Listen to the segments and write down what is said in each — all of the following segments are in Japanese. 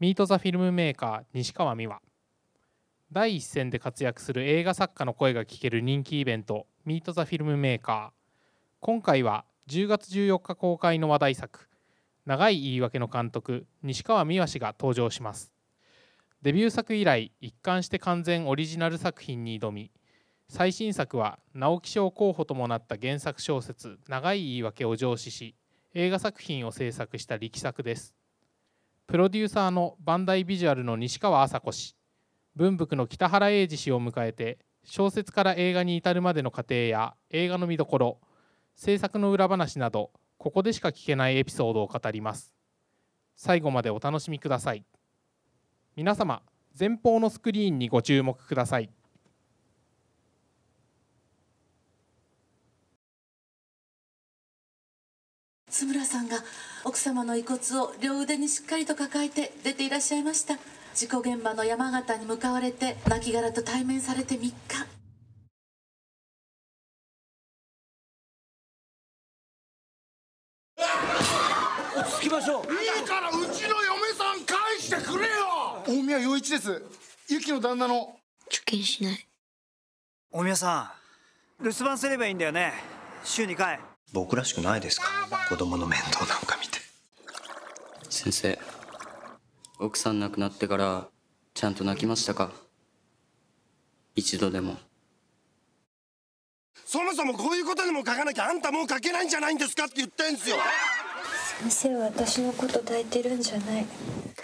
ミート・ザ・フィルムメーカー西川美和。第一線で活躍する映画作家の声が聞ける人気イベントミート・ザ・フィルムメーカー。今回は10月14日公開の話題作長い言い訳の監督西川美和氏が登場します。デビュー作以来一貫して完全オリジナル作品に挑み最新作は直木賞候補ともなった原作小説「長い言い訳」を上司し映画作品を制作した力作です。プロデューサーのバンダイビジュアルの西川麻子氏文福の北原英二氏を迎えて小説から映画に至るまでの過程や映画の見どころ制作の裏話などここでしか聞けないエピソードを語ります。最後までお楽しみください。皆様前方のスクリーンにご注目ください。津村さんが奥様の遺骨を両腕にしっかりと抱えて出ていらっしゃいました。事故現場の山形に向かわれて亡骸と対面されて3日。着きましょう。いいからうちの嫁さん返してくれよ。大宮洋一です。ユキの旦那の。受験しない。大宮さん留守番すればいいんだよね。週2回。僕らしくないですか？子供の面倒なんか見て先生。奥さん亡くなってからちゃんと泣きましたか？一度でも。そもそもこういうことにも書かなきゃあんたもう書けないんじゃないんですか？って言ってんすよ。先生は私のこと抱いてるんじゃない。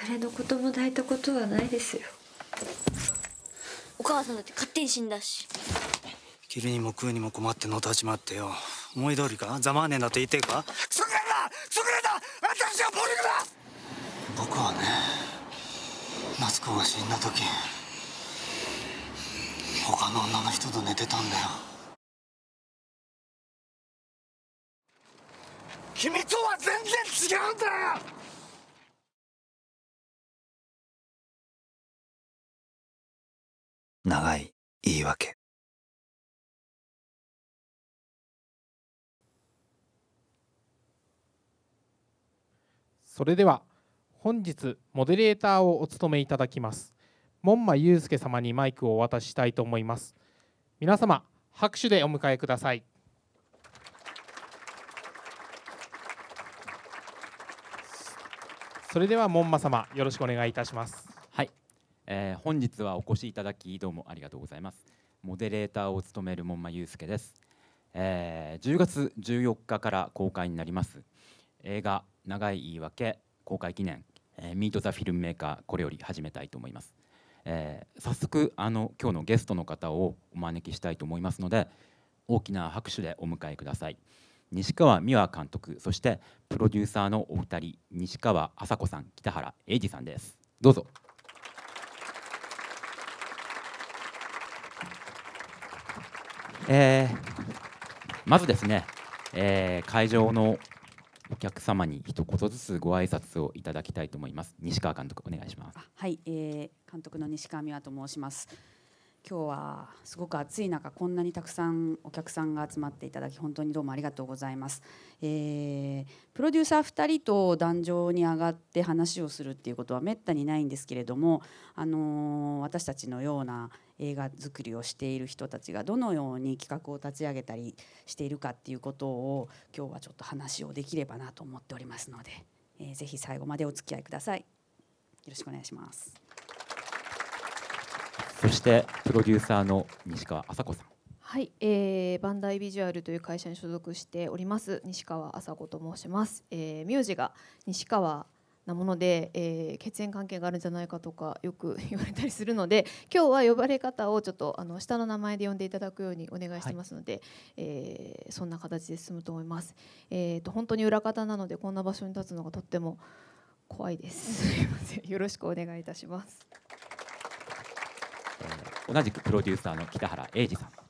誰のことも抱いたことはないですよ。お母さんだって勝手に死んだし。着るにも食うにも困ってのたちまってよ。思い通りか？ざまあねえんだと言ってるかれだ私は暴力だ僕はね夏子が死んだ時他の女の人と寝てたんだよ。君とは全然違うんだよ！長い言い訳。それでは本日モデレーターをお務めいただきます。門馬祐介様にマイクをお渡ししたいと思います。皆様拍手でお迎えください。それでは門馬様よろしくお願いいたします。はい、えー本日はお越しいただきどうもありがとうございます。モデレーターを務める門馬祐介です、えー10月14日から公開になります。映画長い言い訳公開記念、えーミートザフィルムメーカーこれより始めたいと思います、えー早速あの今日のゲストの方をお招きしたいと思いますので大きな拍手でお迎えください。西川美和監督そしてプロデューサーのお二人西川麻子さん北原英二さんです。どうぞ。えーまずですね、えー会場のお客様に一言ずつご挨拶をいただきたいと思います西川監督お願いしますはい、えー監督の西川美和と申します。今日はすごく暑い中こんなにたくさんお客さんが集まっていただき本当にどうもありがとうございます。えープロデューサー2人と壇上に上がって話をするっていうことはめったにないんですけれども、あのー私たちのような映画作りをしている人たちがどのように企画を立ち上げたりしているかっていうことを今日はちょっと話をできればなと思っておりますので、えーぜひ最後までお付き合いください。よろしくお願いします。そしてプロデューサーの西川麻子さんはい、えー、バンダイビジュアルという会社に所属しております西川麻子と申します、えー、名字が西川なもので、えー、血縁関係があるんじゃないかとかよく 言われたりするので今日は呼ばれ方をちょっとあの下の名前で呼んでいただくようにお願いしてますので、えーそんな形で進むと思います、えー、と本当に裏方なのでこんな場所に立つのがとっても怖いです。すいません。よろしくお願いいたします。同じくプロデューサーの北原英二さん。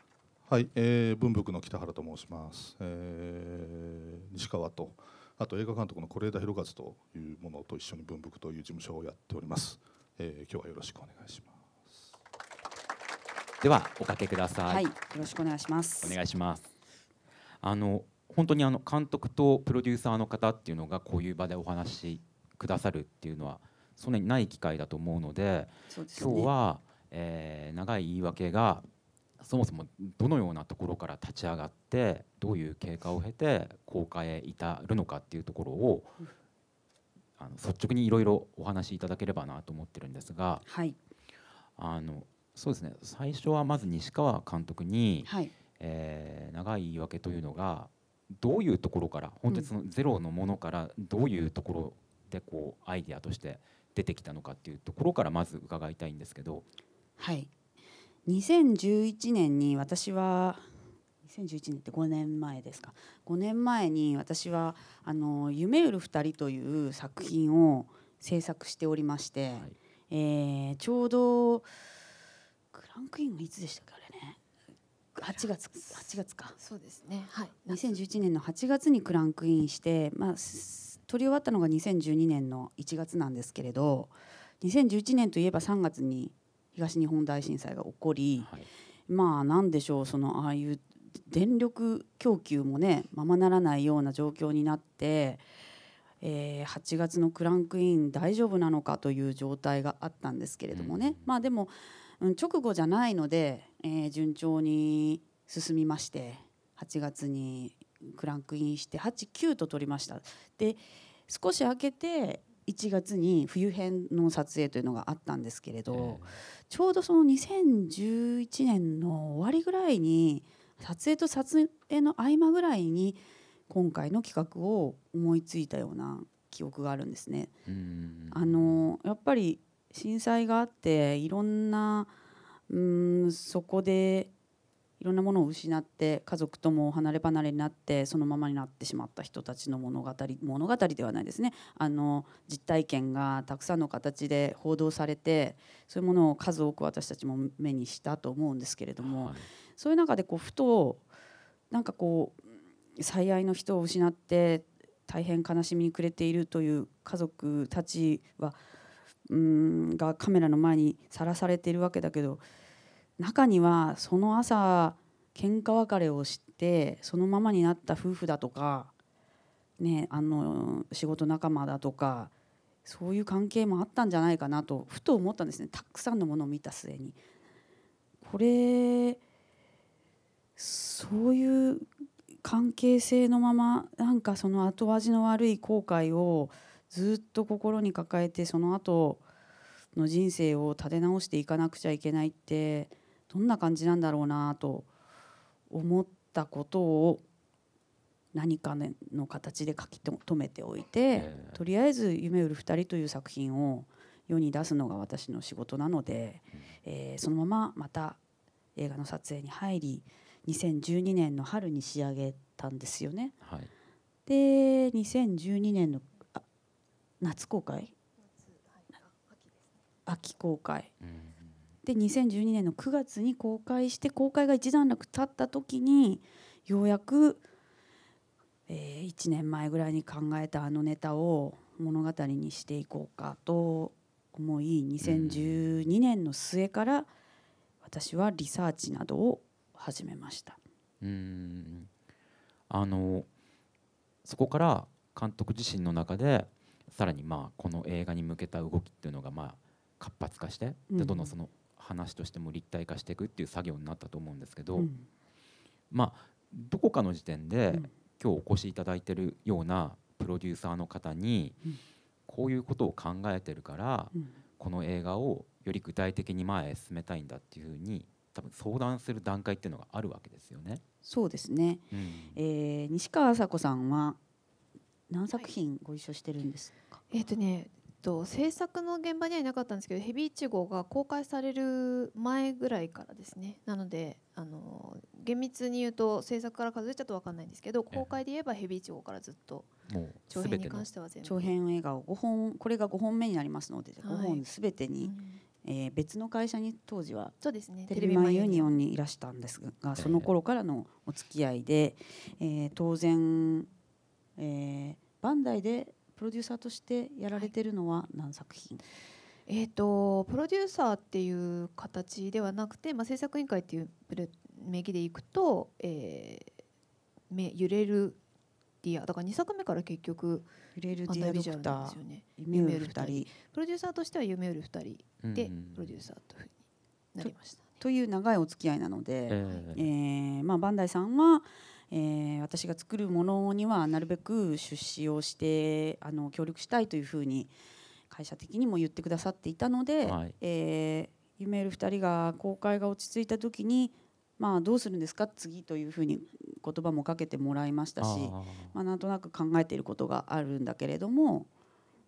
はい、えー、文福の北原と申します、えー、西川とあと映画監督の是枝裕和というものと一緒に文福という事務所をやっております、えー、今日はよろしくお願いします。ではおかけください、はい、よろしくお願いします。お願いします。あの本当にあの監督とプロデューサーの方っていうのがこういう場でお話しくださるっていうのはそんなにない機会だと思うのでね。今日は、えー長い言い訳がそもそもどのようなところから立ち上がってどういう経過を経て公開へ至るのかっていうところを、あの率直にいろいろお話しいただければなと思ってるんですが、はい。あのそうですね。最初はまず西川監督に、はい。えー長い言い訳というのがどういうところから本当にそのゼロのものからどういうところでこうアイデアとして出てきたのかっていうところからまず伺いたいんですけど。はい2011年に私は2011年って5年前ですか？5年前に私はあの「夢売る二人」という作品を制作しておりまして、えーちょうどクランクインはいつでしたかあれね？8月8月か。そうですね。はい。2011年の8月にクランクインして、まあ、す撮り終わったのが2012年の1月なんですけれど2011年といえば3月に東日本大震災が起こり、まあなんでしょうそのああいう電力供給もねままならないような状況になって、えー8月のクランクイン大丈夫なのかという状態があったんですけれどもね、まあでも、うん、直後じゃないので、えー順調に進みまして8月にクランクインして89と撮りました。で少し空けて1月に冬編の撮影というのがあったんですけれど、ちょうどその2011年の終わりぐらいに撮影と撮影の合間ぐらいに今回の企画を思いついたような記憶があるんですね。あのやっぱり震災があっていろんなうんそこでいろんなものを失って家族とも離れ離れになってそのままになってしまった人たちの物語物語ではないですね。あの実体験がたくさんの形で報道されてそういうものを数多く私たちも目にしたと思うんですけれども、そういう中でこうふとなんかこう最愛の人を失って大変悲しみに暮れているという家族たちはうんがカメラの前にさらされているわけだけど中にはその朝喧嘩別れをしてそのままになった夫婦だとか、ね、あの仕事仲間だとかそういう関係もあったんじゃないかなとふと思ったんですねたくさんのものを見た末に。これそういう関係性のままなんかその後味の悪い後悔をずっと心に抱えてその後の人生を立て直していかなくちゃいけないってどんな感じなんだろうなと思ったことを何かの形で書き留めておいて、とりあえず「夢売る二人」という作品を世に出すのが私の仕事なので、えーそのまままた映画の撮影に入り2012年の春に仕上げたんですよね。はい。で2012年のあ夏公開？秋公開、で2012年の9月に公開して公開が一段落経った時にようやく、え1年前ぐらいに考えたあのネタを物語にしていこうかと思い2012年の末から私はリサーチなどを始めました。うーんあのそこから監督自身の中でさらにまあこの映画に向けた動きっていうのがまあ活発化してでうんどんどんその話としても立体化していくっていう作業になったと思うんですけど、うん。まあどこかの時点で、今日お越しいただいてるようなプロデューサーの方に、こういうことを考えてるから、うん。この映画をより具体的に前へ進めたいんだっていうふうに多分相談する段階っていうのがあるわけですよね。そうですね、うん。えー西川麻子さんは何作品ご一緒してるんですか、えっ、とね、と制作の現場にはいなかったんですけど、ヘビイチゴが公開される前ぐらいからですね。なので、あの厳密に言うと制作から数えちゃうとわかんないんですけど、公開で言えばヘビイチゴからずっと長編に関しては全部。長編映画を5本これが5本目になりますのではい。5本すべてに、えー別の会社に当時はそうですね。テレビマンユニオンにいらしたんですがその頃からのお付き合いで、えー当然、えーバンダイでプロデューサーとしてやられてるのは何作品、えー、とプロデューサーっていう形ではなくて、まあ、制作委員会っていう名義でいくと、えーめ揺れるディアだから2作目から結局フレールバンディアダイビジュアルなんですよね。夢売る二人。プロデューサーとしては夢売る2人でうんプロデューサーというふうになりました、という長いお付き合いなので、え。えーまあ、バンダイさんは、えー私が作るものにはなるべく出資をしてあの協力したいというふうに会社的にも言ってくださっていたので、はい。えーる2人が公開が落ち着いた時に、まあ、どうするんですか？次というふうに言葉もかけてもらいましたしまあ、なんとなく考えていることがあるんだけれども、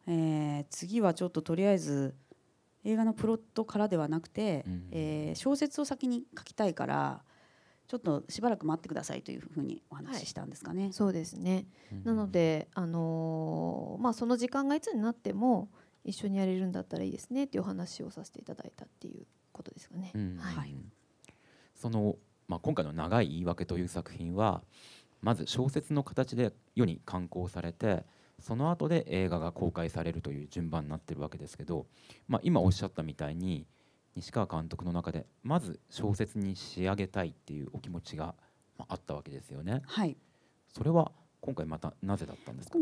えー次はちょっととりあえず映画のプロットからではなくて、えー小説を先に書きたいからちょっとしばらく待ってくださいというふうにお話ししたんですかね。そうですね、なので、あのーまあ、その時間がいつになっても一緒にやれるんだったらいいですねっていうお話をさせていただいたっていうことですかね。うん。はい。その、まあ、今回の「長い言い訳」という作品はまず小説の形で世に刊行されてその後で映画が公開されるという順番になってるわけですけど、まあ、今おっしゃったみたいに西川監督の中でまず小説に仕上げたいっていうお気持ちがまああったわけですよね。はい。それは今回またなぜだったんですか、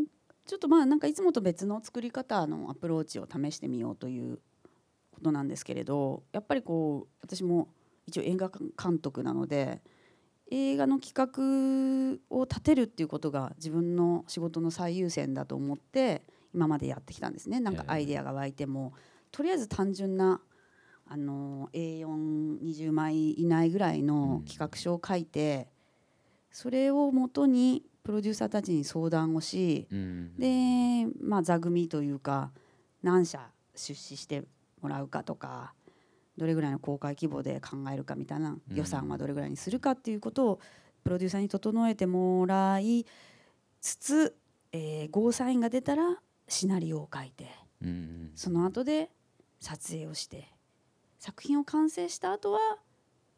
ちょっとまあなんかいつもと別の作り方のアプローチを試してみようということなんですけれどやっぱりこう私も一応映画監督なので映画の企画を立てるっていうことが自分の仕事の最優先だと思って今までやってきたんですね。なんかアイデアが湧いても、とりあえず単純なあの A420 枚以内ぐらいの企画書を書いて、それをもとにプロデューサーたちに相談をし、で、まあ、座組というか何社出資してもらうかとかどれぐらいの公開規模で考えるかみたいな予算はどれぐらいにするかっていうことをプロデューサーに整えてもらいつつ、えーゴーサインが出たらシナリオを書いてうん。その後で撮影をして作品を完成した後は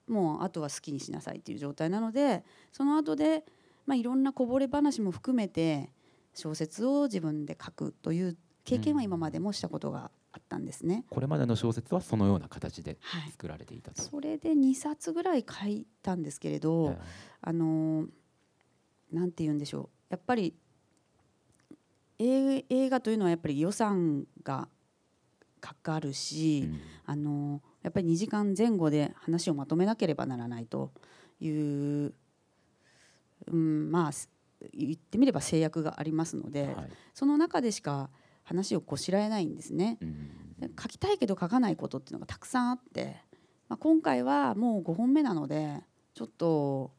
もうあとは好きにしなさいっていう状態なのでその後でまあいろんなこぼれ話も含めて小説を自分で書くという経験は今までもしたことがあったんですね。これまでの小説はそのような形ではい作られていたと。それで2冊ぐらい書いたんですけれど、あのーなんて言うんでしょうやっぱり映映画というのはやっぱり予算がかかるし、あのーやっぱり2時間前後で話をまとめなければならないという、うん、まあす言ってみれば制約がありますので、その中でしか話をこしらえないんですね。で書きたいけど書かないことっていうのがたくさん。あって、まあ、今回はもう5本目なのでちょっと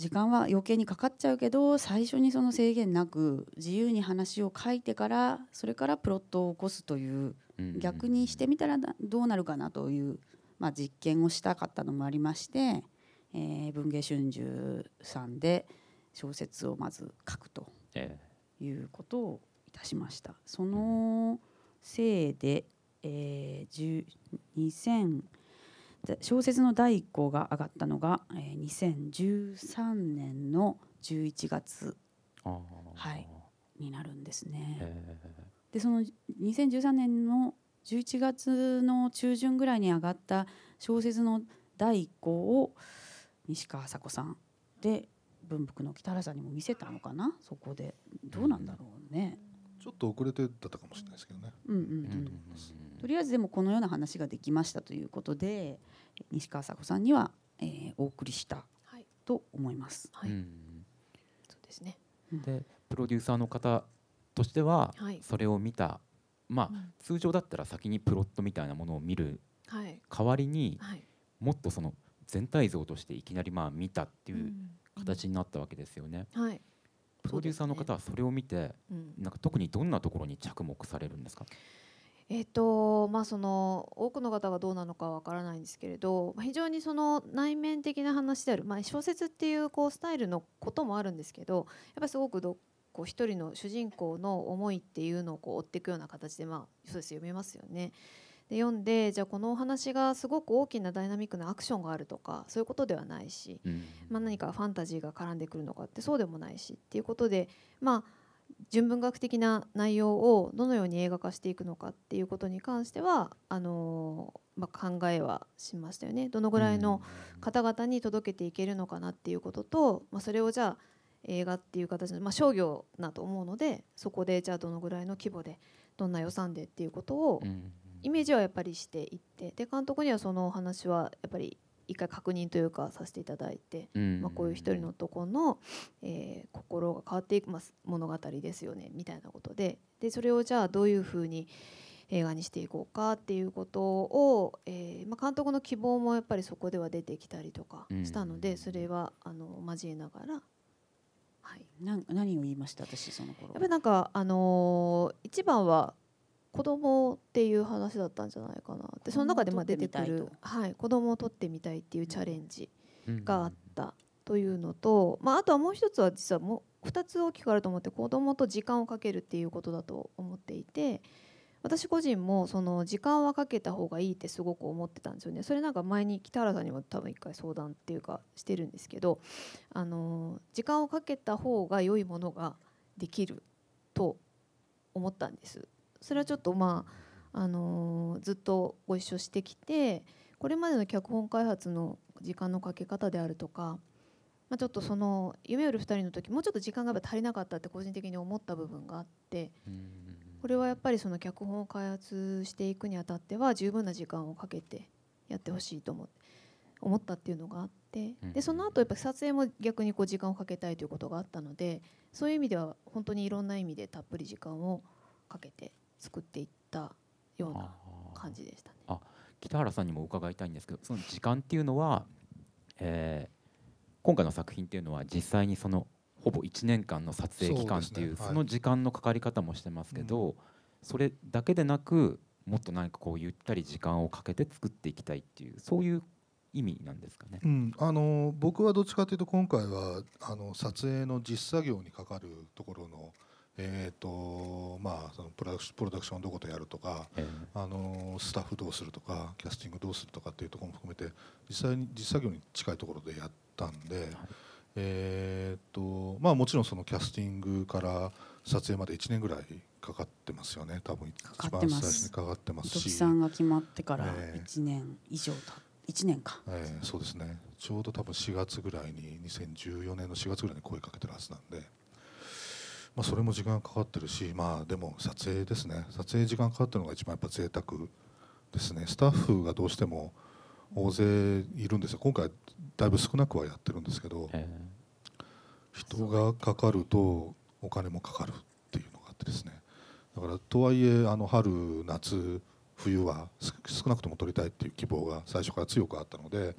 時間は余計にかかっちゃうけど最初にその制限なく自由に話を書いてからそれからプロットを起こすという逆にしてみたらなどうなるかなという、まあ、実験をしたかったのもありまして、えー文藝春秋さんで小説をまず書くとえいうことをいたしました。そのせいで、えー、10 2000で小説の第一項が上がったのが、えー、2013年の11月、はい、になるんですね。でその2013年の11月の中旬ぐらいに上がった小説の第一項を西川麻子さんで文福の北原さんにも見せたのかな？そこで。どうなんだろうね。ちょっと遅れてだったかもしれないですけどね。うんうんうん。とりあえずでもこのような話ができましたということで西川麻子さんには、えーお送りしたと思います。うんそうですね。でプロデューサーの方としてははいそれを見た、まあ、通常だったら先にプロットみたいなものを見るはい。代わりに、はいもっとその全体像としていきなりまあ見たっていう形になったわけですよね。はい。プロデューサーの方はそれを見て、うんなんか特にどんなところに着目されるんですか？えっとまあ、その多くの方がどうなのかわからないんですけれどまあ非常にその内面的な話である、まあ、小説っていうこうスタイルのこともあるんですけどやっぱりすごくどこう一人の主人公の思いっていうのをこう追っていくような形で、まあ、そうです読めますよね。で読んでじゃあこのお話がすごく大きなダイナミックなアクションがあるとかそういうことではないし、まあ、何かファンタジーが絡んでくるのかってそうでもないしっていうことでまあ純文学的な内容をどのように映画化していくのかっていうことに関してはあのーまあ、考えはしましたよね。どのぐらいの方々に届けていけるのかなっていうことと、まあ、それをじゃあ映画っていう形の、まあ、商業だと思うのでそこでじゃあどのぐらいの規模でどんな予算でっていうことをイメージはやっぱりしていってで監督にはそのお話はやっぱり一回確認というかさせていただいて、まあ、こういう一人の男の、えー、心が変わっていく物語ですよねみたいなことで。でそれをじゃあどういうふうに映画にしていこうかっていうことを、えーまあ、監督の希望もやっぱりそこでは出てきたりとかしたので、それはあの交えながら。はい、な何を言いました私その頃やっぱりなんか、あのー、一番は子供っていう話だったんじゃないかなでその中でまあ出てくる。はい、子供を取ってみたいっていうチャレンジがあったというのと、まあ、あとはもう一つは実はもう2つ大きくあると思って子供と時間をかけるっていうことだと思っていて私個人もその時間はかけた方がいいってすごく思ってたんですよね。それなんか前に北原さんにも多分一回相談っていうかしてるんですけどあの時間をかけた方が良いものができると思ったんですそれはちょっとまああのずっとご一緒してきてこれまでの脚本開発の時間のかけ方であるとかまあ、ちょっとその夢よる2人の時もうちょっと時間が足りなかったって個人的に思った部分があってこれはやっぱりその脚本を開発していくにあたっては十分な時間をかけてやってほしいと思思ったっていうのがあってでその後やっぱ撮影も逆にこう時間をかけたいということがあったのでそういう意味では本当にいろんな意味でたっぷり時間をかけて作っていったような感じでしたね。あ北原さんにも伺いたいんですけどその時間っていうのは、えー、今回の作品っていうのは実際にそのほぼ1年間の撮影期間っていうその時間のかかり方もしてますけど、それだけでなくもっと何かこうゆったり時間をかけて作っていきたいっていうそういう意味なんですかね、うん、あの僕はどっちかというと今回はあの撮影の実作業にかかるところの、えーとまあ、そのプロダクションどことやるとか、えー、あのスタッフどうするとかキャスティングどうするとかっていうところも含めて実際に実作業に近いところでやったんで。はい。えーとまあ、もちろんそのキャスティングから撮影まで1年ぐらいかかってますよね。多分一番最初にかかってますし。さんが決まってから1年以上た、えー、1年か、えー、そうですね。ちょうど多分4月ぐらいに2014年の4月ぐらいに声かけてるはずなんで、まあ、それも時間かかってるしまあでも撮影ですね。撮影時間かかってるのが一番やっぱ贅沢ですね。スタッフがどうしても大勢いるんですよ。今回だいぶ少なくはやってるんですけど、人がかかるとお金もかかるっていうのがあってですね。だからとはいえあの春夏冬は少なくとも取りたいっていう希望が最初から強くあったので、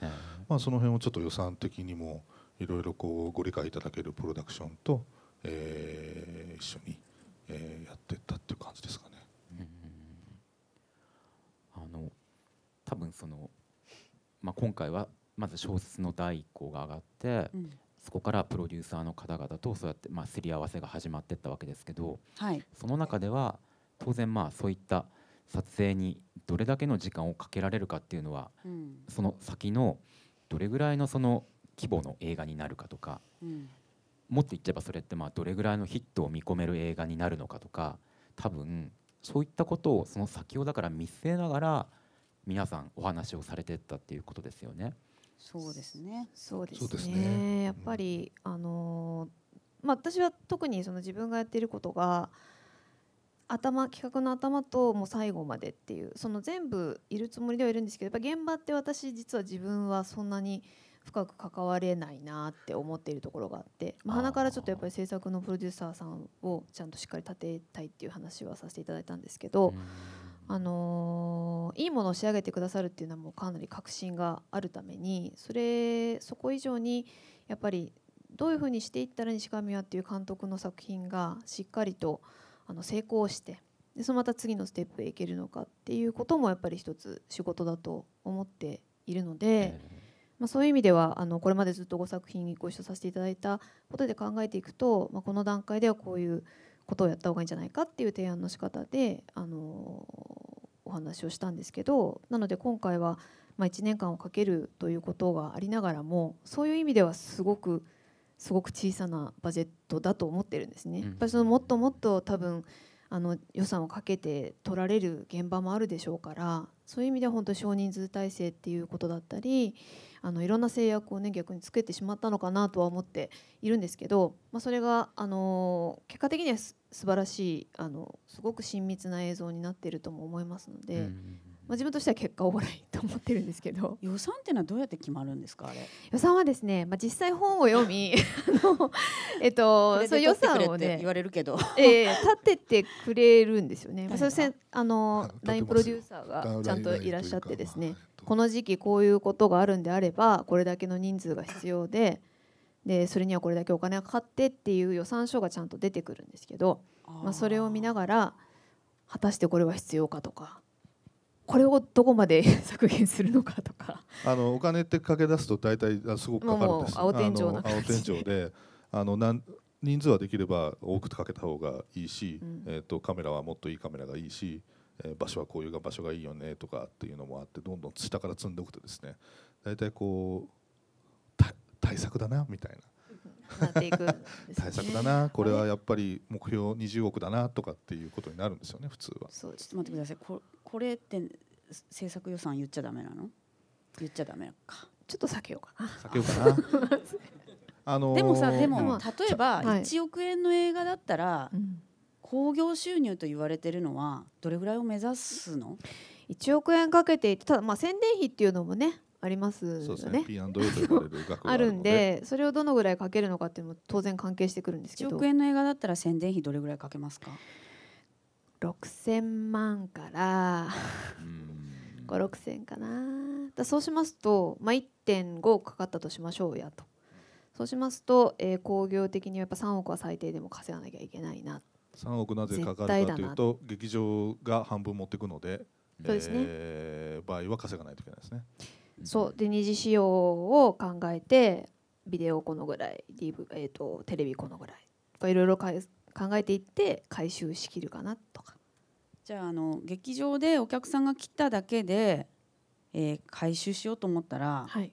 まあ、その辺をちょっと予算的にもいろいろこうご理解いただけるプロダクションと、えー、一緒に、えー、やっていったっていう感じですかね。あの多分そのまあ、今回はまず小説の第一項が上がって、うん、そこからプロデューサーの方々とそうやってまあすり合わせが始まっていったわけですけど、はい、その中では当然まあそういった撮影にどれだけの時間をかけられるかっていうのは、うん、その先のどれぐらいのその規模の映画になるかとか、うん、もっと言っちゃえばそれってまあどれぐらいのヒットを見込める映画になるのかとか多分そういったことをその先をだから見据えながら皆さんお話をされてったっていうことですよね。そうですね。そうですね。ねやっぱり、あのまあ私は特にその自分がやっていることが頭企画の頭ともう最後までっていうその全部いるつもりではいるんですけどやっぱ現場って私実は自分はそんなに深く関われないなって思っているところがあって、まあ、鼻からちょっとやっぱり制作のプロデューサーさんをちゃんとしっかり立てたいっていう話はさせていただいたんですけど。あのー、いいものを仕上げてくださるっていうのはもうかなり確信があるためにそれそこ以上にやっぱりどういうふうにしていったら西上はっていう監督の作品がしっかりとあの成功してでそのまた次のステップへ行けるのかっていうこともやっぱり一つ仕事だと思っているので、まあ、そういう意味ではあのこれまでずっと5作品ご一緒させていただいたことで考えていくと、まあ、この段階ではこういうことをやった方がいいんじゃないかっていう提案の仕方で、あのお話をしたんですけどなので今回は、まあ、1年間をかけるということがありながらもそういう意味ではすごくすごく小さなバジェットだと思ってるんですね。やっぱりそのもっともっと多分あの予算をかけて取られる現場もあるでしょうからそういう意味では本当少人数体制っていうことだったりあのいろんな制約をね逆につけてしまったのかなとは思っているんですけど、まあ、それがあの結果的にはす素晴らしいあのすごく親密な映像になっているとも思いますので。まあ、自分としては結果オーライと思ってるんですけど。予算っていうのはどうやって決まるんですかあれ？予算はですね、まあ、実際本を読み あの、えっと、そう予算をね言われるけど、えー、立ててくれるんですよね。まあ、そあの LINE プロデューサーがちゃんといらっしゃってですね。この時期こういうことがあるんであればこれだけの人数が必要ででそれにはこれだけお金がかかってっていう予算書がちゃんと出てくるんですけどまあ、それを見ながら果たしてこれは必要かとかこれをどこまで 削減するのかとか。あのお金ってかけ出すと大体すごくかかるんです。青天井青天井であのなん人数はできれば多くかけた方がいいし、うん、えーと、カメラはもっといいカメラがいいし、えー、場所はこういう場所がいいよねとかっていうのもあってどんどん下から積んでおくとですね大体こう対策だなみたいな。なっていく、ね、対策だな。これはやっぱり目標20億だなとかっていうことになるんですよね普通は。そうちょっと待ってください。ここれって制作予算言っちゃダメなの？言っちゃダメか。ちょっと避けようかな。避けようかな。あのー、でもさでも例えば1億円の映画だったら、はい、興行収入と言われてるのはどれぐらいを目指すの？1億円かけていてただまあ宣伝費っていうのもねありますよね。P&A と呼ばれる額あるんでそれをどのぐらいかけるのかっていうのも当然関係してくるんですけど。1億円の映画だったら宣伝費どれぐらいかけますか？6000万から。56000かな。だそうしますと、まあ、1.5かかったとしましょうやと。そうしますと、えー、工業的にはやっぱ3億は最低でも稼がなきゃいけないな。3億なぜかかるかというと劇場が半分持っていくのでそうですね、えー、場合は稼がないといけないですね。そうで二次使用を考えてビデオこのぐらい、DV えーと、テレビこのぐらいいろいろ考えていって回収しきるかなとか。じゃああの劇場でお客さんが来ただけで、えー、回収しようと思ったら、はい、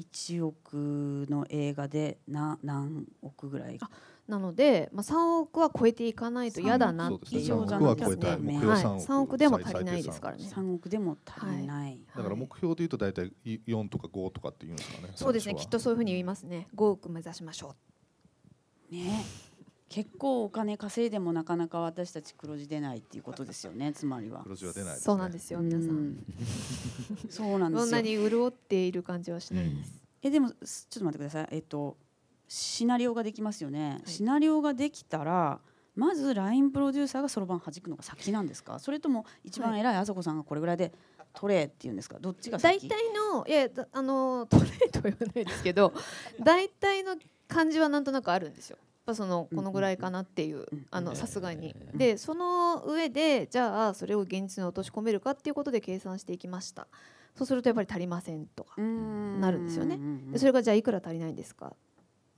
1億の映画でな何億ぐらいなので、まあ、3億は超えていかないと嫌だなっていう。3億は超えたい目標3億,、はい、億でも足りないですからね。3億でも足りない、はい、だから目標でいうと大体4とか5とかっていうんですかね。そうですね。きっとそういうふうに言いますね。5億目指しましょう。ね。結構お金稼いでもなかなか私たち黒字出ないっていうことですよねつまりは。黒字は出ない、ね、そうなんですよ皆さん、そうなんですよ。そんなに潤っている感じはしないです、うん、えでもちょっと待ってください。えっとシナリオができますよね、はい、シナリオができたらまず LINE プロデューサーがそろばん弾くのが先なんですか？それとも一番偉いあさこさんがこれぐらいで取れっていうんですか？どっちが大体のいやあの取れとは言わないですけど 大体の感じはなんとなくあるんですよ。やっぱそのこのぐらいかなっていうあのさすがに。でその上でじゃあそれを現実に落とし込めるかっていうことで計算していきました。そうするとやっぱり足りませんとかなるんですよね。でそれがじゃあいくら足りないんですか？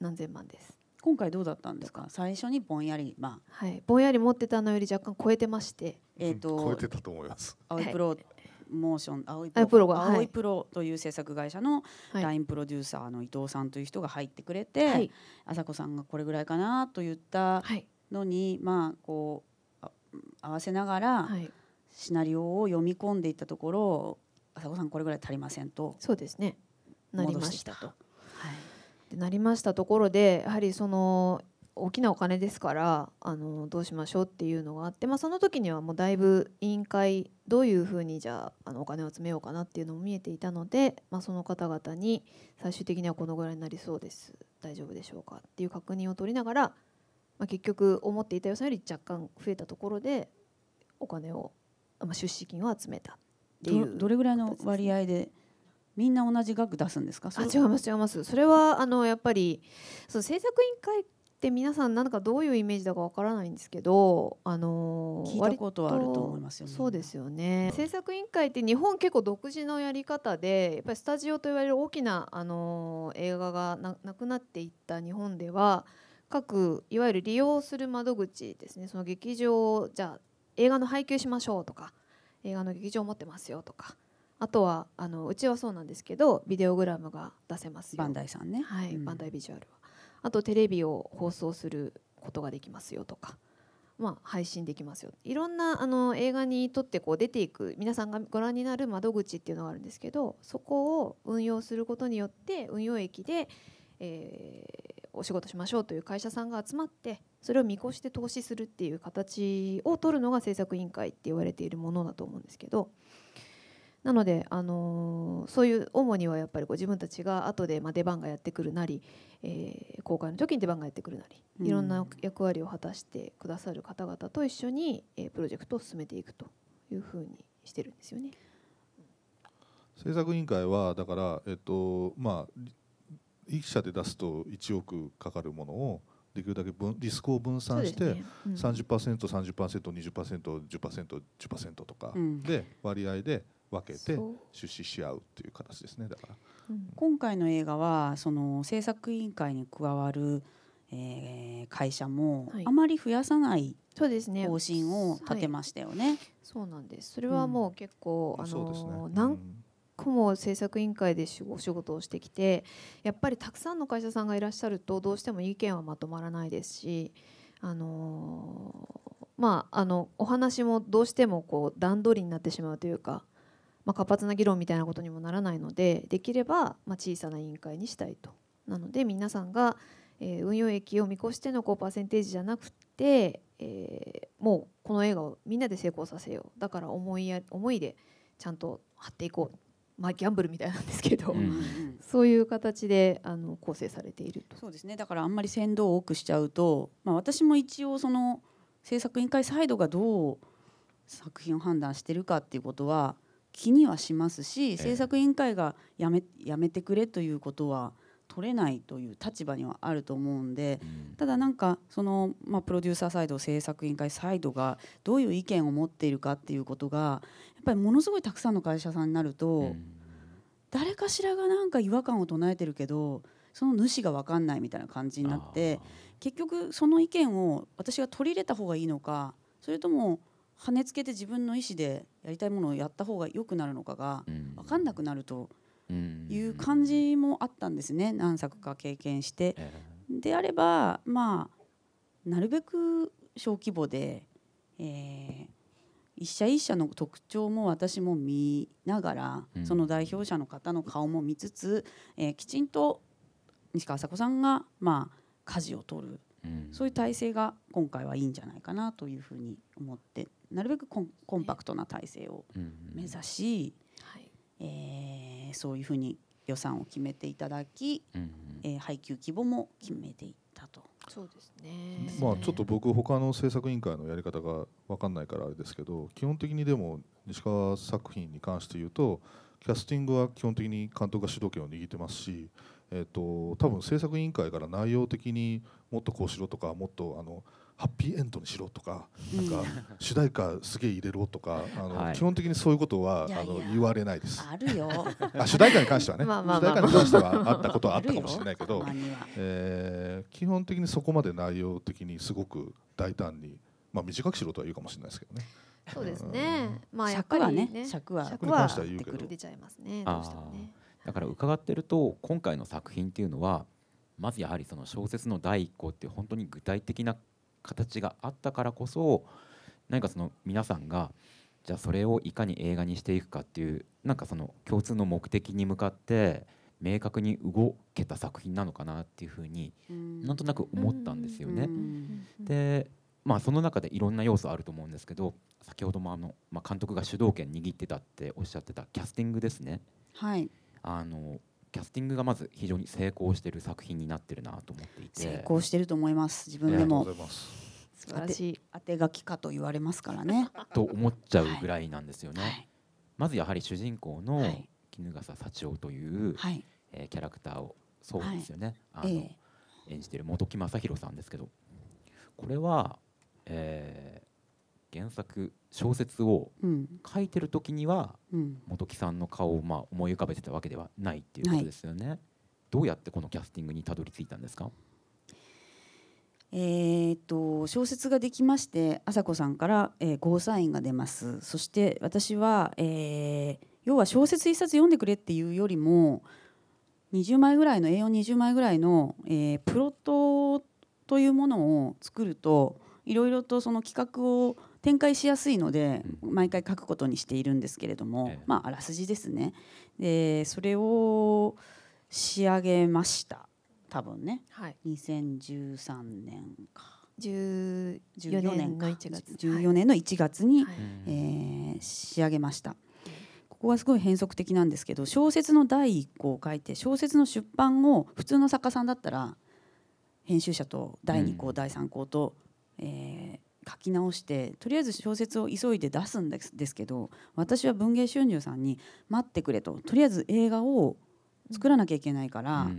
何千万です。今回どうだったんですか？最初にぼんやりまあ。はい。ぼんやり持ってたのより若干超えてまして。えっ、ー、と超えてたと思います。青いプロ、モーション青いプロ青いプロという制作会社の LINE プロデューサーの伊藤さんという人が入ってくれて、はい、朝子さんがこれぐらいかなと言ったのに、まあこう合わせながらシナリオを読み込んでいったところ朝子さんこれぐらい足りませんと。そうですね。なりましたと。はいってなりましたところでやはりその大きなお金ですからあのどうしましょうっていうのがあって、まあ、その時にはもうだいぶ委員会どういうふうにじゃああのお金を集めようかなっていうのも見えていたので、まあ、その方々に最終的にはこのぐらいになりそうです。大丈夫でしょうかっていう確認を取りながら、まあ、結局思っていた予算より若干増えたところでお金を、まあ、出資金を集めたっていうどれぐらいの割合でみんな同じ額出すんですか？あ違います違います。それはあのやっぱりその制作委員会って皆さんなんかどういうイメージだかわからないんですけどあの聞いたことはあると思いますよねそうですよね。制作委員会って日本結構独自のやり方でやっぱりスタジオと言われる大きなあの映画がななくなっていった日本では各いわゆる利用する窓口ですね。その劇場じゃあ映画の配給しましょうとか映画の劇場を持ってますよとかあとはあのうちはそうなんですけどビデオグラムが出せますよ。バンダイさんね。はい、うん、バンダイビジュアルは。あとテレビを放送することができますよとか。まあ、配信できますよ。いろんなあの映画にとってこう出ていく皆さんがご覧になる窓口っていうのがあるんですけどそこを運用することによって運用益で、えーお仕事しましょうという会社さんが集まってそれを見越して投資するっていう形を取るのが制作委員会って言われているものだと思うんですけどなので、あのーそういう主にはやっぱりこう自分たちが後でまあ出番がやってくるなり、えー公開の時に出番がやってくるなりいろんな役割を果たしてくださる方々と一緒に、えープロジェクトを進めていくというふうにしてるんですよね。制作委員会はだから、えっとまあ、リ一社で出すと1億かかるものをできるだけ分リスクを分散して、そうですね。うん。30%30%20%10%10% とかうん。で割合で分けて出資し合うっていう形ですねだから。今回の映画はその制作委員会に加わる、えー会社もはい。あまり増やさないそうですね。方針を立てましたよね。そうなんです。それはもう結構、うですね。の何個も制作委員会でしお仕事をしてきてやっぱりたくさんの会社さんがいらっしゃるとどうしても意見はまとまらないですし、あのーまああのお話もどうしてもこう段取りになってしまうというか、まあ、活発な議論みたいなことにもならないのでできれば、まあ、小さな委員会にしたいと。なので皆さんが、えー運用益を見越してのこうパーセンテージじゃなくて、えーもうこの映画をみんなで成功させようだから思いや思いでちゃんと張っていこうまあギャンブルみたいなんですけど、ん そういう形であの構成されていると。そうですねだからあんまり先導を多くしちゃうと、まあ、私も一応その制作委員会サイドがどう作品を判断してるかっていうことは気にはしますし、制作委員会がやめやめてくれということは取れないという立場にはあると思うんで、ただなんかその、まあ、プロデューサーサイド制作委員会サイドがどういう意見を持っているかっていうことがやっぱりものすごいたくさんの会社さんになると、誰かしらがなんか違和感を唱えてるけどその主が分かんないみたいな感じになって結局その意見を私が取り入れた方がいいのかそれとも跳ねつけて自分の意思でやりたいものをやった方が良くなるのかが分かんなくなるという感じもあったんですね。何作か経験して。であればまあなるべく小規模で、えー一社一社の特徴も私も見ながら、うん。その代表者の方の顔も見つつ、えーきちんと西川麻子さんがまあ舵を取る、そういう体制が今回はいいんじゃないかなというふうに思ってなるべくコンコンパクトな体制を目指し、えーそういうふうに予算を決めていただき、えー配給規模も決めていったと。そうですね。まあちょっと僕他の制作委員会のやり方が分かんないからあれですけど基本的にでも西川作品に関して言うとキャスティングは基本的に監督が主導権を握ってますし、えー、と多分制作委員会から内容的にもっとこうしろとかもっとあのハッピーエンドにしろとかなんか主題歌すげえ入れろとかあの、はい。基本的にそういうことはあの言われないです。あるよ。あ主題歌に関してはね、まあまあ主題まあ。歌に関してはあったことはあったかもしれないけど えー基本的にそこまで内容的にすごく大胆に、まあ、短くしろとは言うかもしれないですけどね。そうですね。まあやっ尺はぱりね尺は尺は出ちゃいますね。どうしてもね。だから伺ってると今回の作品っていうのはまずやはりその小説の第一項っていう本当に具体的な形があったからこそ何かその皆さんがじゃあそれをいかに映画にしていくかっていうなんかその共通の目的に向かって明確に動けた作品なのかなっていうふうになんとなく思ったんですよね。でまあその中でいろんな要素あると思うんですけど先ほどもあの、まあ、監督が主導権握ってたっておっしゃってたキャスティングですね。はいあのキャスティングがまず非常に成功している作品になってるなと思っていて。成功してると思います。自分でもありがとうござい素晴らしい当て当て書きかと言われますからね。と思っちゃうぐらいなんですよね。まずやはり主人公の衣笠幸男という、はい。えーキャラクターをそうですよね、はい。あのえ演じている本木雅弘さんですけど。これは、えー原作小説をうん。書いてる時には、うん。本木さんの顔をまあ思い浮かべてたわけではないっていうことですよね。どうやってこのキャスティングにたどり着いたんですか？えーっと小説ができまして朝子さんから、えーゴーサインが出ます。そして私は、えー要は小説一冊読んでくれっていうよりも20枚ぐらいの A420 枚ぐらいの、えープロットというものを作るといろいろとその企画を展開しやすいので、毎回書くことにしているんですけれども、まああらすじですね。でそれを仕上げました。多分ね、はい、2013年か。14 14年のか。1月。14年の1月に、はい。えー仕上げました。ここはすごい変則的なんですけど小説の第一項を書いて小説の出版を普通の作家さんだったら編集者と第二項、第三項と、えー書き直してとりあえず小説を急いで出すんですですけど私は文藝春秋さんに待ってくれと。とりあえず映画を作らなきゃいけないから、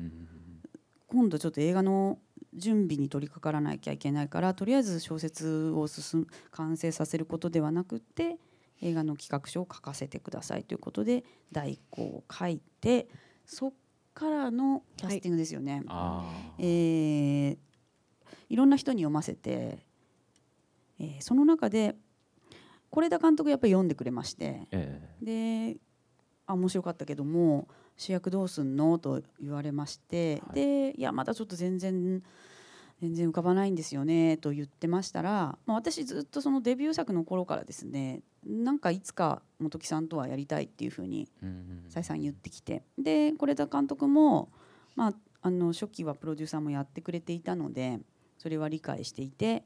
今度ちょっと映画の準備に取り掛からなきゃいけないからとりあえず小説を進む完成させることではなくって映画の企画書を書かせてください。ということで第一項を書いてそっからのキャスティングですよね。あえーいろんな人に読ませて、えーその中で是枝監督やっぱり読んでくれまして、えであ面白かったけども主役どうすんのと言われまして、でいやまだちょっと全然全然浮かばないんですよねと言ってましたら、まあ、私ずっとそのデビュー作の頃からですねなんかいつか本木さんとはやりたいっていうふうに再三言ってきてで是枝監督も、まあ、あの初期はプロデューサーもやってくれていたのでそれは理解していて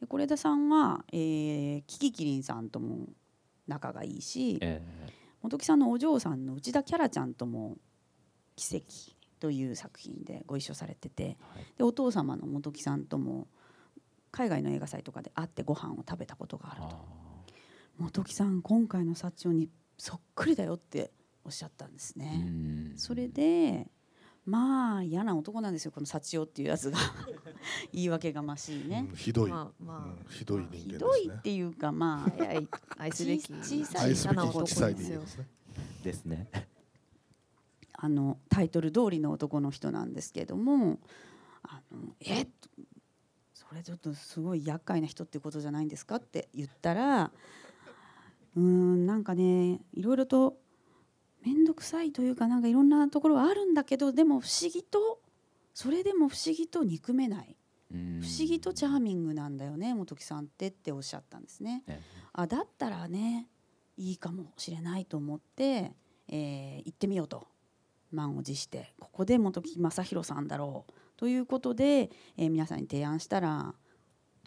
で是枝さんは、えー、キキキリンさんとも仲がいいし、え本木さんのお嬢さんの内田キャラちゃんとも「奇跡」という作品でご一緒されてて、でお父様の本木さんとも海外の映画祭とかで会ってご飯を食べたことがあると。本木さん今回の薩長にそっくりだよっておっしゃったんですね。それでまあ嫌な男なんですよこの幸男っていうやつが。言い訳がましいね、うんひどい、まあまあ。うんひどい人間ですね。ひどいっていうかまあ愛愛すべき小さい嫌な男ですよ。ですねですね。あのタイトル通りの男の人なんですけれどもあのえそれちょっとすごい厄介な人ってことじゃないんですかって言ったらうーんなんかねいろいろと面倒くさいというかなんかいろんなところはあるんだけどでも不思議とそれでも不思議と憎めない。不思議とチャーミングなんだよね本木さんってっておっしゃったんですね。あだったらねいいかもしれないと思って、えー行ってみようと。満を持してここで本木正弘さんだろう。ということで、えー皆さんに提案したら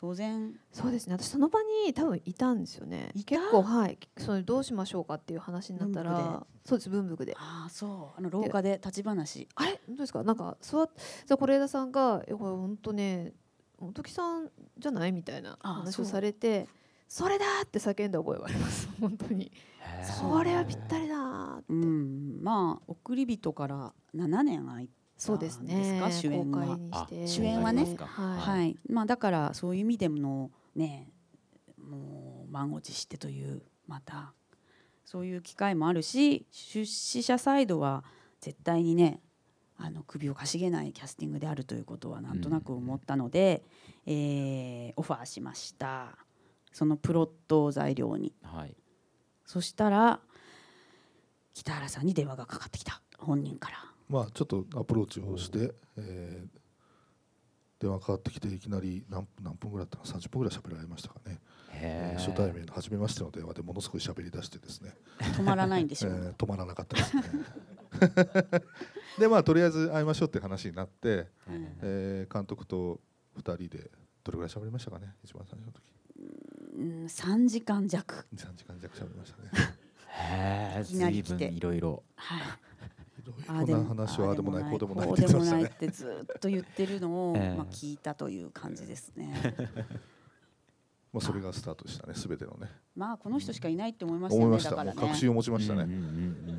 当然。そうですね。私その場に多分いたんですよね。結構はい。それどうしましょうかっていう話になったらそうです文福で。ああそう。あの廊下で立ち話。あれ？本当ですか？なんか座っじゃ是枝さんが「いやこれ本当ね本木さんじゃない?」みたいなあ話をされて「それだ!」って叫んだ覚えはあります。本当に。それはぴったりだって。うん。まあ送り人から7年空いたそうですね。主演は。公開にして。主演はね？はい。はい。まあだからそういう意味でのねもう満を持してというまた。そういう機会もあるし出資者サイドは絶対にねあの首をかしげないキャスティングであるということはなんとなく思ったので、えーオファーしました。そのプロットを材料に、はい。そしたら北原さんに電話がかかってきた。本人からまあちょっとアプローチをして、えー電話かかってきていきなり何何分ぐらいだったか30分ぐらい喋られましたかね、えー初対面の初めましての電話でものすごい喋り出してですね。止まらないんでしょうえー止まらなかったですね。でまあとりあえず会いましょうって話になって、えー監督と2人でどれぐらい喋りましたかね一番最初の時。うん3時間弱。3時間弱喋りましたね。へえいきなり随来て。分いろいろ。はいこんな話はああでもないこうでもないこうってずっと言ってるのを、ええ。まあ、聞いたという感じですね。まあそれがスタートでしたね全てのね。まあこの人しかいないって思いましたよね。思いました。だからね。もう確信を持ちましたね、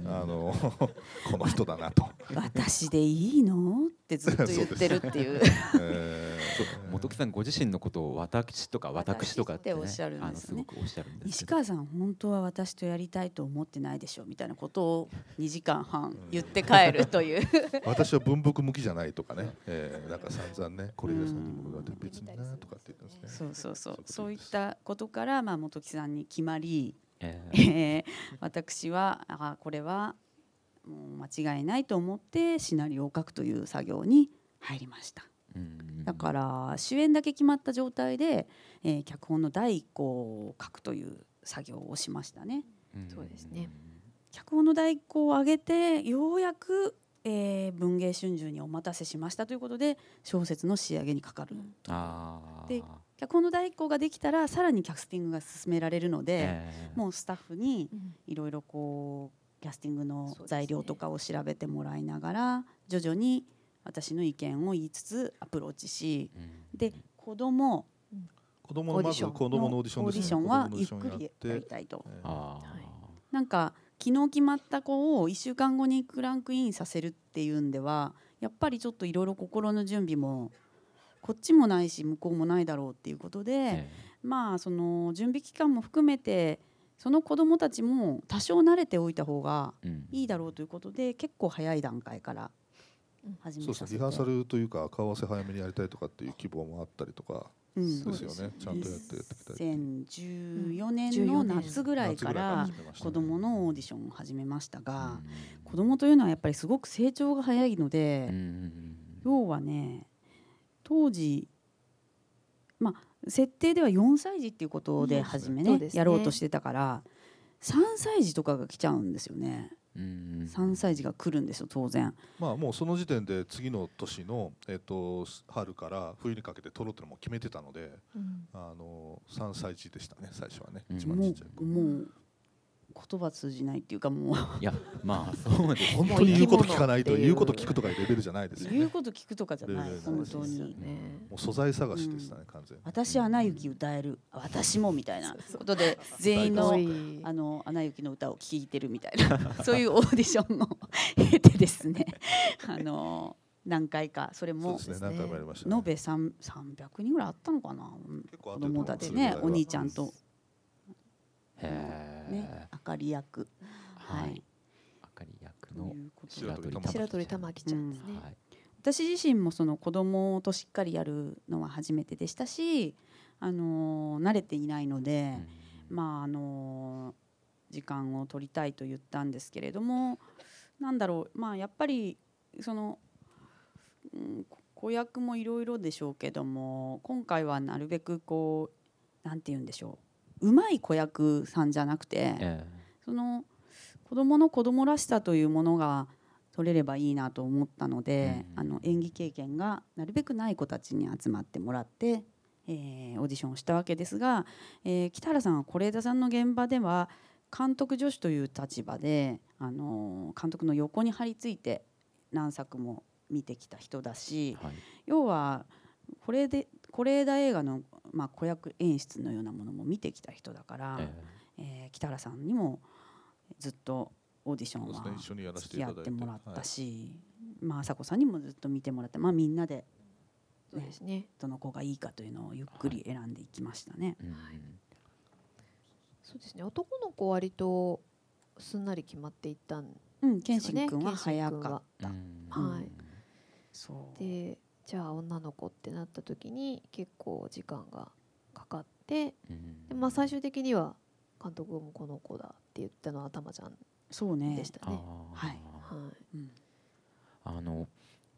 あの この人だなと。私でいいのってずっと言ってるっていう。本木さんご自身のことを私とか私とかって,、ね、っておっしゃるんですね。あのすごくおっしゃるんです西川さん本当は私とやりたいと思ってないでしょみたいなことを2時間半言って帰るという。私は文福向きじゃないとかね、えー、なんか散々ねこれですねにも言われて別になとかって言ってますね。そうそうそう。そういったことからまあ本木さんに決まり、ええー私はあこれはもう間違いないと思ってシナリオを書くという作業に入りました。だから主演だけ決まった状態で、えー脚本の第一項を書くという作業をしましたね。そうですね。脚本の第一項を上げてようやく、えー文芸春秋にお待たせしましたということで小説の仕上げにかかる。あで脚本の第一稿ができたらさらにキャスティングが進められるので、えもうスタッフにいろいろこうキャスティングの材料とかを調べてもらいながら、徐々に私の意見を言いつつアプローチし、で子供子供のまず子供のオーディションオーディションはゆっ子供のオーディションやって。くりやりたいと。あなんか昨日決まった子を1週間後にクランクインさせるっていうんではやっぱりちょっといろいろ心の準備もこっちもないし向こうもないだろうっていうことで、まあその準備期間も含めてその子どもたちも多少慣れておいた方がいいだろうということで、結構早い段階から始めそうですね。リハーサルというか顔合わせ早めにやりたいとかっていう希望もあったりとかうん。ですよね、ちゃんとやってやっていきたいっていう。2014年の夏ぐらいから子どものオーディションを始めましたが、子どもというのはやっぱりすごく成長が早いので、要はね当時まあ設定では4歳児っていうことで初めね,、ね。やろうとしてたから3歳児とかが来ちゃうんですよね。3歳児が来るんですよ当然。まあもうその時点で次の年の、えっと春から冬にかけて撮ろうっていうのも決めてたので、うん。あの3歳児でしたね最初はね、一番もちっちゃいうもう言葉通じないっていうかもう。いやまあ そうです本当に言うこと聞かないと言うこと聞くとかいうレベルじじゃないですよね。言うこと聞くとかじゃない本当に。もう素材探しでしたね、完全に。私アナ雪歌える私もみたいなことで全員の あのアナ雪の歌を聴いてるみたいな そういうオーディションを経てですね。あの何回かそれもそうですねね。延べ3 300人ぐらいあったのかな子供たちねお兄ちゃんと。へねあかり役。はい。あかり役の白鳥玉木ちゃん。ですね、私自身もその子供としっかりやるのは初めてでしたし、あのー慣れていないので、まああのー時間を取りたいと言ったんですけれどもなんだろうまあやっぱりその、うん、こ子役もいろいろでしょうけども今回はなるべくこうなんて言うんでしょううまい子役さんじゃなくて、えその子供の子供らしさというものが取れればいいなと思ったので、あの演技経験がなるべくない子たちに集まってもらって、えーオーディションをしたわけですが、えー北原さんは是枝さんの現場では監督助手という立場で、あのー監督の横に張り付いて何作も見てきた人だし、要はこれで是枝映画の、まあ、子役演出のようなものも見てきた人だから、えー北原さんにもずっとオーディションは付き合ってもらったし、まあ朝子さんにもずっと見てもらって、まあ、みんなで、そうですね。どの子がいいかというのをゆっくり選んでいきましたね。そうですね。男の子割とすんなり決まっていったんうん、ですよね。謙信君は謙信君早かった。は。い、そう。でじゃあ女の子ってなった時に結構時間がかかって、でまあ、最終的には監督もこの子だって言ったのは頭ちゃんそうね。でしたね。はい。はい。あの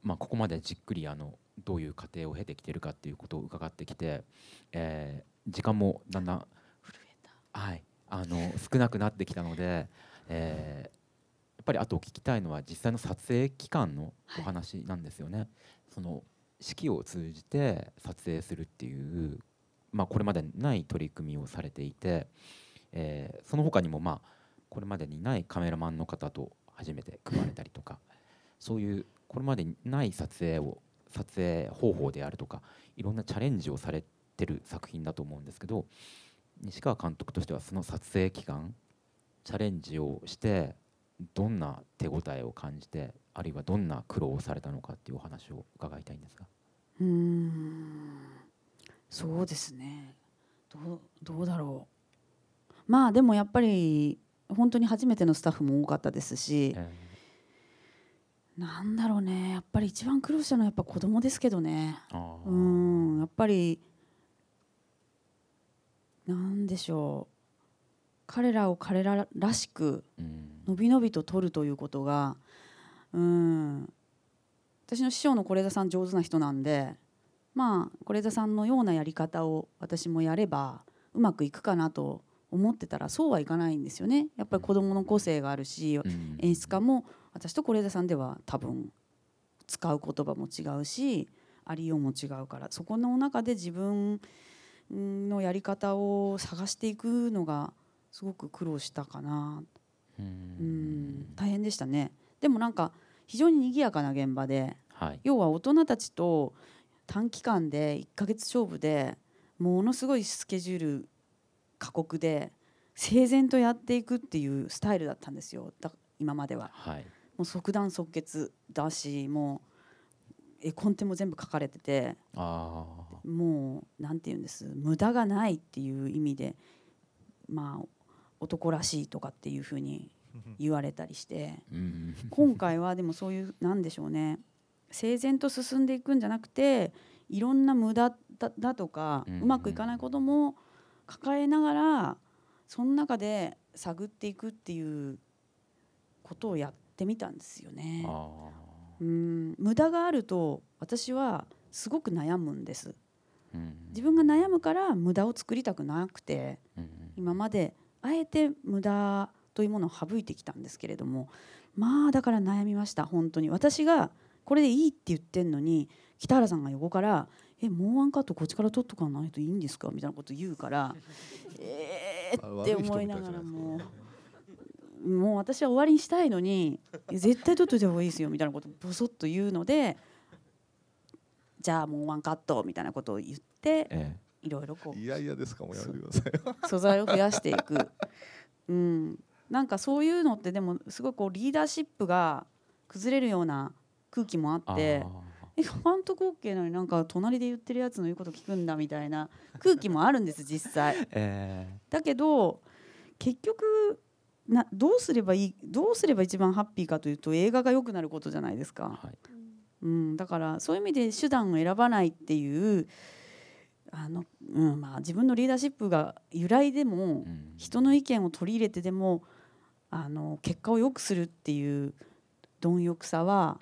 まあ、ここまでじっくりあのどういう過程を経てきてるかっていうことを伺ってきて、えー時間もだんだんはい、あの少なくなってきたので、えーやっぱりあと聞きたいのは実際の撮影期間のお話なんですよね。その式を通じて撮影するっていう、まあ、これまでない取り組みをされていて、えーその他にもまあこれまでにないカメラマンの方と初めて組まれたりとかそういうこれまでにない撮影を撮影方法であるとかいろんなチャレンジをされてる作品だと思うんですけど西川監督としてはその撮影期間チャレンジをしてどんな手応えを感じてあるいはどんな苦労をされたのかっていうお話を伺いたいんですが。うーん。そうですね。どうどうだろう。まあでもやっぱり本当に初めてのスタッフも多かったですし、なんだろうね。やっぱり一番苦労したのはやっぱ子供ですけどね。うん。やっぱりなんでしょう彼らを彼ららしくのびのびと撮るということがうん。私の師匠の是枝さん上手な人なんでまあ是枝さんのようなやり方を私もやればうまくいくかなと思ってたらそうはいかないんですよね。やっぱり子どもの個性があるし、演出家も私と是枝さんでは多分使う言葉も違うしありようも違うからそこの中で自分のやり方を探していくのがすごく苦労したかな。うん。大変でしたね。でもなんか非常に賑やかな現場で、はい、要は大人たちと短期間で1ヶ月勝負でものすごいスケジュール過酷で整然とやっていくっていうスタイルだったんですよ。今までは。はい、もう即断即決だしもう絵コンテも全部書かれててもうなんて言うんです。無駄がないっていう意味でまあ男らしいとかっていうふうに言われたりして。今回はでもそういうなんでしょうね。整然と進んでいくんじゃなくていろんな無駄だとかうまくいかないことも抱えながらその中で探っていくっていうことをやってみたんですよね。うん。無駄があると私はすごく悩むんです。自分が悩むから無駄を作りたくなくて、今まであえて無駄というものを省いてきたんですけれどもまあだから悩みました本当に。私がこれでいいって言ってんのに北原さんが横から「えもうワンカットこっちから取っとかないといいんですか?」みたいなこと言うから「えー」って思いながらもうもう私は終わりにしたいのに「絶対取っといた方がいいですよ」みたいなことボソッと言うので「じゃあもうワンカット」みたいなことを言って、ええいろいろこう。いやいやですかもうやめてください。素材を増やしていく、うん、なんかそういうのってでもすごいこうリーダーシップが崩れるような空気もあってえ監督 OK なのになんか隣で言ってるやつの言うこと聞くんだみたいな空気もあるんです実際、えー、だけど結局などうすればいいどうすれば一番ハッピーかというと映画が良くなることじゃないですか、はい、うん、だからそういう意味で手段を選ばないっていうあの、うんまあ、自分のリーダーシップが由来でも、人の意見を取り入れてでもあの結果を良くするっていう貪欲さは、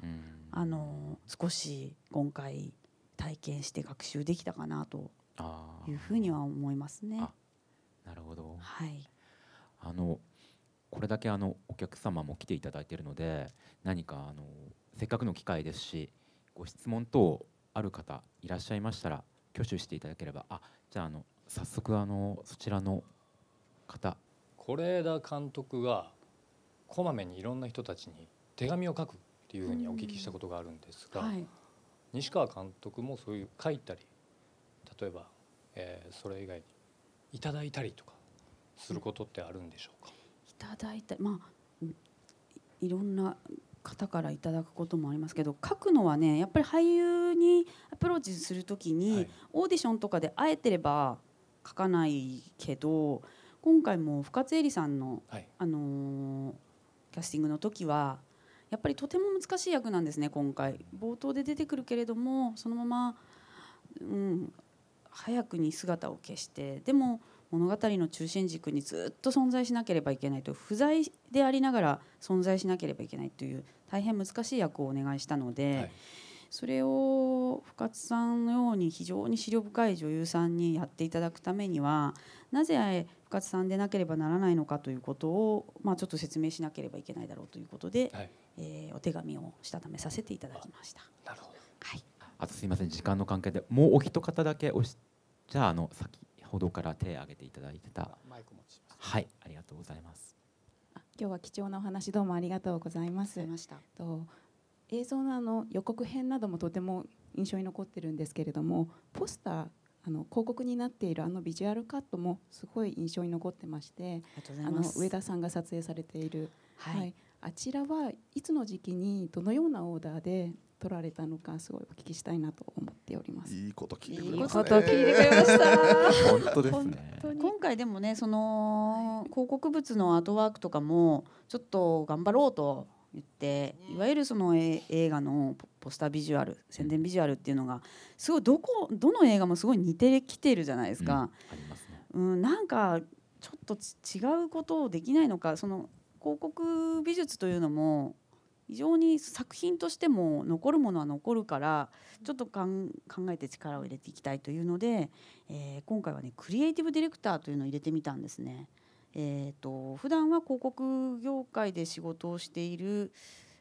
あの少し今回体験して学習できたかなというふうには思いますね。なるほど、はい、あのこれだけあのお客様も来ていただいているので何かあのせっかくの機会ですしご質問等ある方いらっしゃいましたら挙手していただければあじゃああの早速あのそちらの方。是枝監督がこまめにいろんな人たちに手紙を書くっていうふうにお聞きしたことがあるんですが、はい、西川監督もそういう書いたり例えば、えー、それ以外にいただいたりとかすることってあるんでしょうか、いただいたまあいろんな方からいただくこともありますけど書くのはねやっぱり俳優にアプローチする時に、はい、オーディションとかであえてれば書かないけど今回も深津絵里さんの、はい、あのー、キャスティングの時はやっぱりとても難しい役なんですね今回。冒頭で出てくるけれどもそのまま、うん、早くに姿を消して。でも物語の中心軸にずっと存在しなければいけないと不在でありながら存在しなければいけないという大変難しい役をお願いしたので、はい、それを深津さんのように非常に思慮深い女優さんにやっていただくためにはなぜ深津さんでなければならないのかということを、まあ、ちょっと説明しなければいけないだろうということで、はい、えー、お手紙をしたためさせていただきました。なるほど。はい、あとすみません時間の関係でもうお一方だけおしじゃああの先ほどから手を挙げていただいてた。はいありがとうございます。今日は貴重なお話どうもありがとうございます。と映像のあの予告編などもとても印象に残ってるんですけれどもポスターあの広告になっているあのビジュアルカットもすごい印象に残ってましてあの上田さんが撮影されている、はい、はい、あちらはいつの時期にどのようなオーダーで取られたのかすごいお聞きしたいなと思っております。いいこと聞いてくれました、ね。本当ですね。今回でもねその広告物のアートワークとかもちょっと頑張ろうと言っていわゆるその映画のポスタービジュアル宣伝ビジュアルっていうのがすごいどこどの映画もすごい似てきてるじゃないですか。うん、ね、うん、なんかちょっと違うことをできないのかその広告美術というのも非常に作品としても残るものは残るからちょっと考えて力を入れていきたいというので、えー、今回はねクリエイティブディレクターというのを入れてみたんですね。えーと、普段は広告業界で仕事をしている、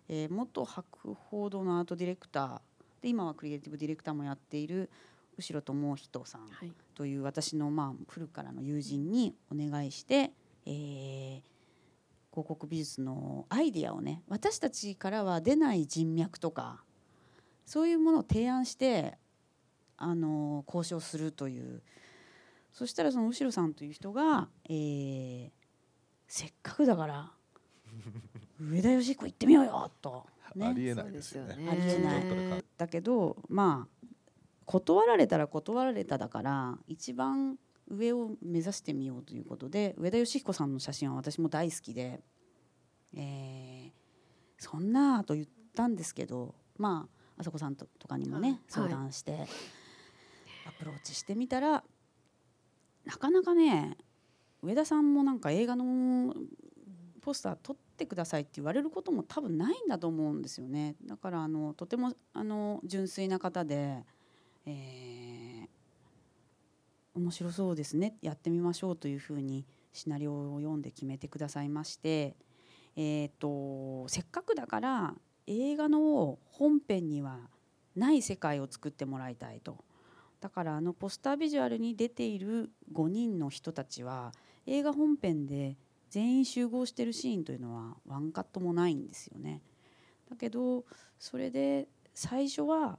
えー、元博報堂のアートディレクターで今はクリエイティブディレクターもやっている後ろ智人さんという私のまあ古くからの友人にお願いして、えー、広告美術のアイディアをね私たちからは出ない人脈とかそういうものを提案してあの交渉するという。そしたらその後ろさんという人が、えー、せっかくだから上田義彦行ってみようよと、ね、ありえないですよね。ありえないだけどまあ断られたら断られただから一番上を目指してみようということで上田義彦さんの写真は私も大好きで、えー、そんなと言ったんですけどまああそこさんとかにもね、はい、相談して、アプローチしてみたらなかなかね上田さんもなんか映画のポスター撮ってくださいって言われることも多分ないんだと思うんですよね。だからあのとてもあの純粋な方で、えー、面白そうですねやってみましょうというふうにシナリオを読んで決めてくださいまして、えーと、せっかくだから映画の本編にはない世界を作ってもらいたいと。だからあのポスタービジュアルに出ている5人の人たちは映画本編で全員集合してるシーンというのはワンカットもないんですよね。だけどそれで最初は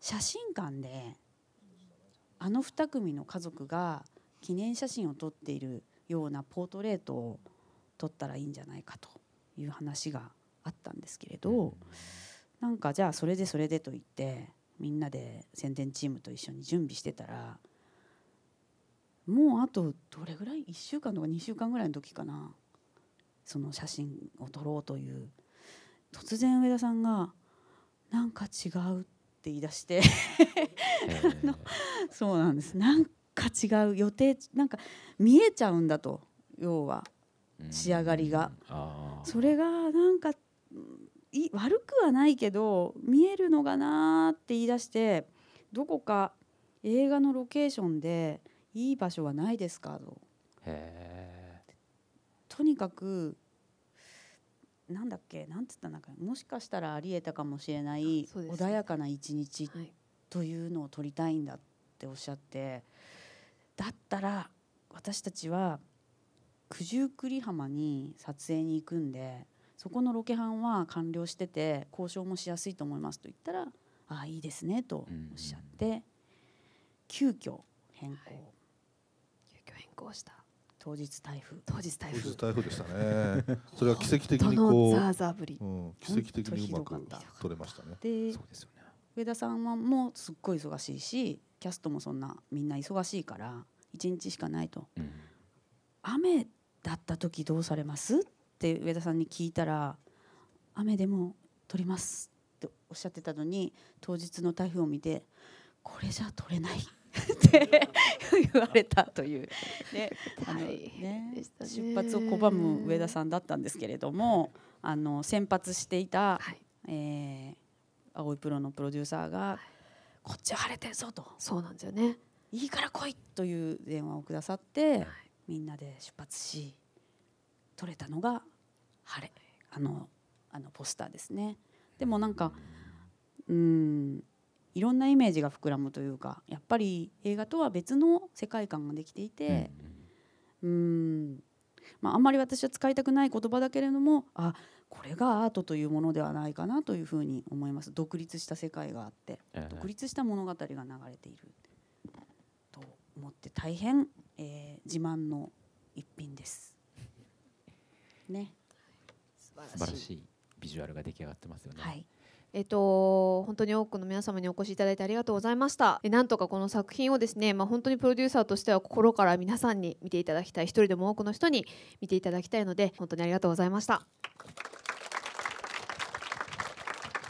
写真館であの2組の家族が記念写真を撮っているようなポートレートを撮ったらいいんじゃないかという話があったんですけれどなんかじゃあそれでそれでと言ってみんなで宣伝チームと一緒に準備してたらもうあとどれぐらい？1週間とか2週間ぐらいの時かな。その写真を撮ろうという。突然上田さんが「なんか違う」って言い出して。あのそうなんです。なんか違う予定なんか見えちゃうんだと要は。仕上がりが。それがなんかい悪くはないけど見えるのがなって言い出してどこか映画のロケーションでいい場所はないですかと。とにかくなんだっけ？なんつったんだかもしかしたらありえたかもしれない穏やかな一日というのを撮りたいんだっておっしゃって。だったら私たちは九十九里浜に撮影に行くんでそこのロケハンは完了してて交渉もしやすいと思いますと言ったら「ああいいですね」とおっしゃって、急遽変更、はい、急遽変更した当日台風当日台風当日台風でしたね。それは奇跡的にこうザーザーぶり、うん、奇跡的にうまく取れましたね。でそうですよね。上田さんはもうすっごい忙しいしキャストもそんなみんな忙しいから1日しかないと、うん、雨だった時どうされます？って上田さんに聞いたら「雨でも撮ります」っておっしゃってたのに当日の台風を見て「これじゃ撮れない」って言われたという、ねあのね、出発を拒む上田さんだったんですけれどもあの先発していた、はい、えー、青いプロのプロデューサーが「こっちは晴れてるぞ」と「そうなんですよね。いいから来い」という電話をくださって、はい、みんなで出発し撮れたのが晴れ。あのあのポスターですね。でもなんかうんいろんなイメージが膨らむというかやっぱり映画とは別の世界観ができていてうんまあ、あんまり私は使いたくない言葉だけれどもあこれがアートというものではないかなというふうに思います独立した世界があって、独立した物語が流れていると思って大変、えー、自慢の一品です。ね。素晴らしいビジュアルが出来上がってますよね。はいえっと、本当に多くの皆様にお越しいただいてありがとうございました。えなんとかこの作品をですね、まあ、本当にプロデューサーとしては心から皆さんに見ていただきたい一人でも多くの人に見ていただきたいので本当にありがとうございました。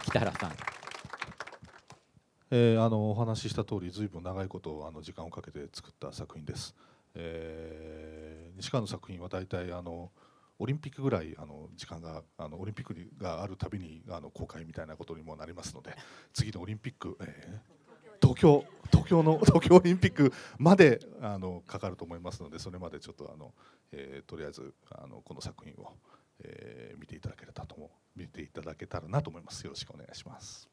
北原さん。えー、あのお話しした通りずいぶん長いことあの時間をかけて作った作品です、えー、西川の作品は大体あのオリンピックぐらいあの時間があのオリンピックがあるたびにあの公開みたいなことにもなりますので次のオリンピック、えー、東京東京の 東京オリンピックまであのかかると思いますのでそれまでちょっとあの、えー、とりあえずあのこの作品を、えー、見ていただけたらと見ていただけたらなと思います。よろしくお願いします。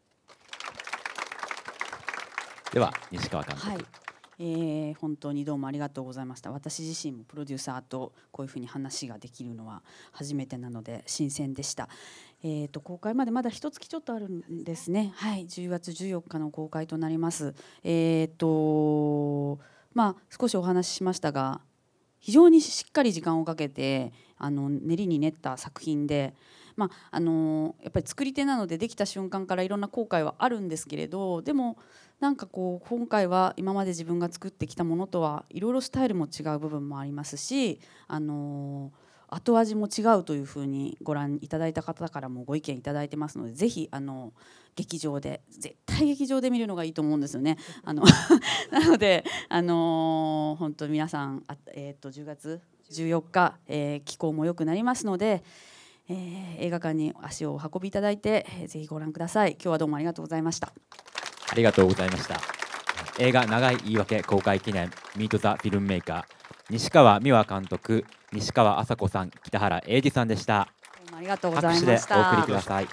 では西川監督、はいえー、本当にどうもありがとうございました。私自身もプロデューサーとこういうふうに話ができるのは初めてなので新鮮でした、えーと、公開までまだ一月ちょっとあるんですね。はい10月14日の公開となります。えっ、ー、とまあ少しお話ししましたが非常にしっかり時間をかけてあの練りに練った作品でまあ、あのやっぱり作り手なのでできた瞬間からいろんな後悔はあるんですけれどでもなんかこう今回は今まで自分が作ってきたものとはいろいろスタイルも違う部分もありますし、あのー、後味も違うというふうにご覧いただいた方からもご意見いただいてますのでぜひあの劇場で絶対劇場で見るのがいいと思うんですよね。あの なので、あのー、本当皆さんあ、えー、と10月14日、えー、気候も良くなりますので、えー、映画館に足をお運びいただいて、えー、ぜひご覧ください。今日はどうもありがとうございました。ありがとうございました。映画長い言い訳公開記念ミートザフィルムメーカー。西川美和監督西川麻子さん北原英二さんでした。ありがとうございました。拍手でお送りください